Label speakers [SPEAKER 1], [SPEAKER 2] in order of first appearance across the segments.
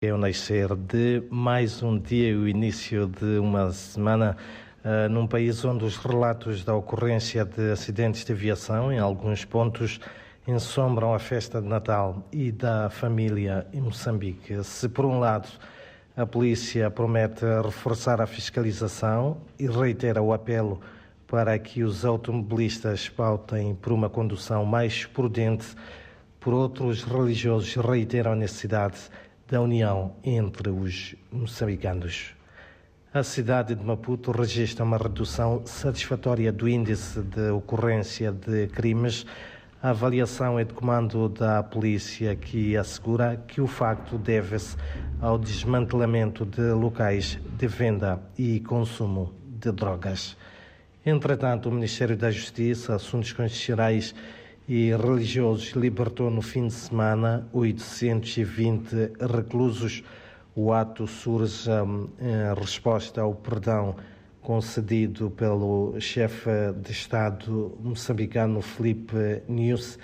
[SPEAKER 1] É o nascer de mais um dia e o início de uma semana uh, num país onde os relatos da ocorrência de acidentes de aviação, em alguns pontos, ensombram a festa de Natal e da família em Moçambique. Se, por um lado, a polícia promete reforçar a fiscalização e reitera o apelo para que os automobilistas pautem por uma condução mais prudente, por outro, os religiosos reiteram a necessidade da união entre os moçambicanos. A cidade de Maputo registra uma redução satisfatória do índice de ocorrência de crimes. A avaliação é de comando da polícia que assegura que o facto deve-se ao desmantelamento de locais de venda e consumo de drogas. Entretanto, o Ministério da Justiça, Assuntos Constitucionais e religiosos libertou no fim de semana 820 reclusos. O ato surge hum, em resposta ao perdão concedido pelo chefe de Estado moçambicano Felipe News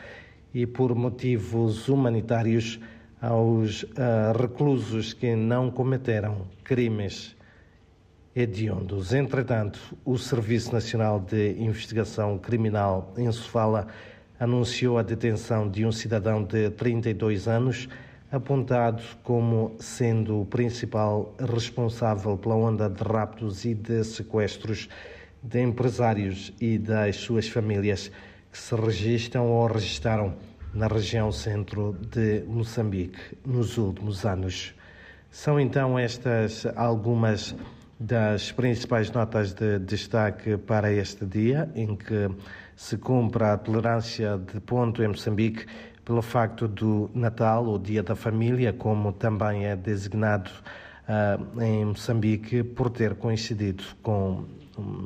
[SPEAKER 1] e por motivos humanitários aos uh, reclusos que não cometeram crimes hediondos. Entretanto, o Serviço Nacional de Investigação Criminal em Sofala anunciou a detenção de um cidadão de 32 anos, apontado como sendo o principal responsável pela onda de raptos e de sequestros de empresários e das suas famílias que se registram ou registaram na região centro de Moçambique nos últimos anos. São então estas algumas das principais notas de destaque para este dia, em que se cumpre a tolerância de ponto em Moçambique pelo facto do Natal, o Dia da Família, como também é designado uh, em Moçambique, por ter coincidido com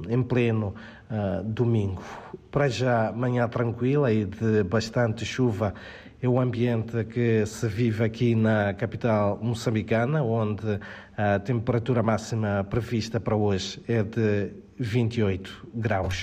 [SPEAKER 1] em pleno uh, domingo. Para já, manhã tranquila e de bastante chuva é o ambiente que se vive aqui na capital moçambicana, onde a temperatura máxima prevista para hoje é de 28 graus.